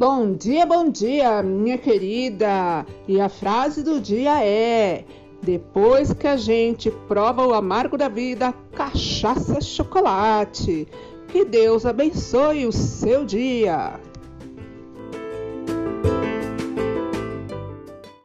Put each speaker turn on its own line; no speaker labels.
Bom dia, bom dia, minha querida! E a frase do dia é: Depois que a gente prova o amargo da vida, cachaça chocolate. Que Deus abençoe o seu dia!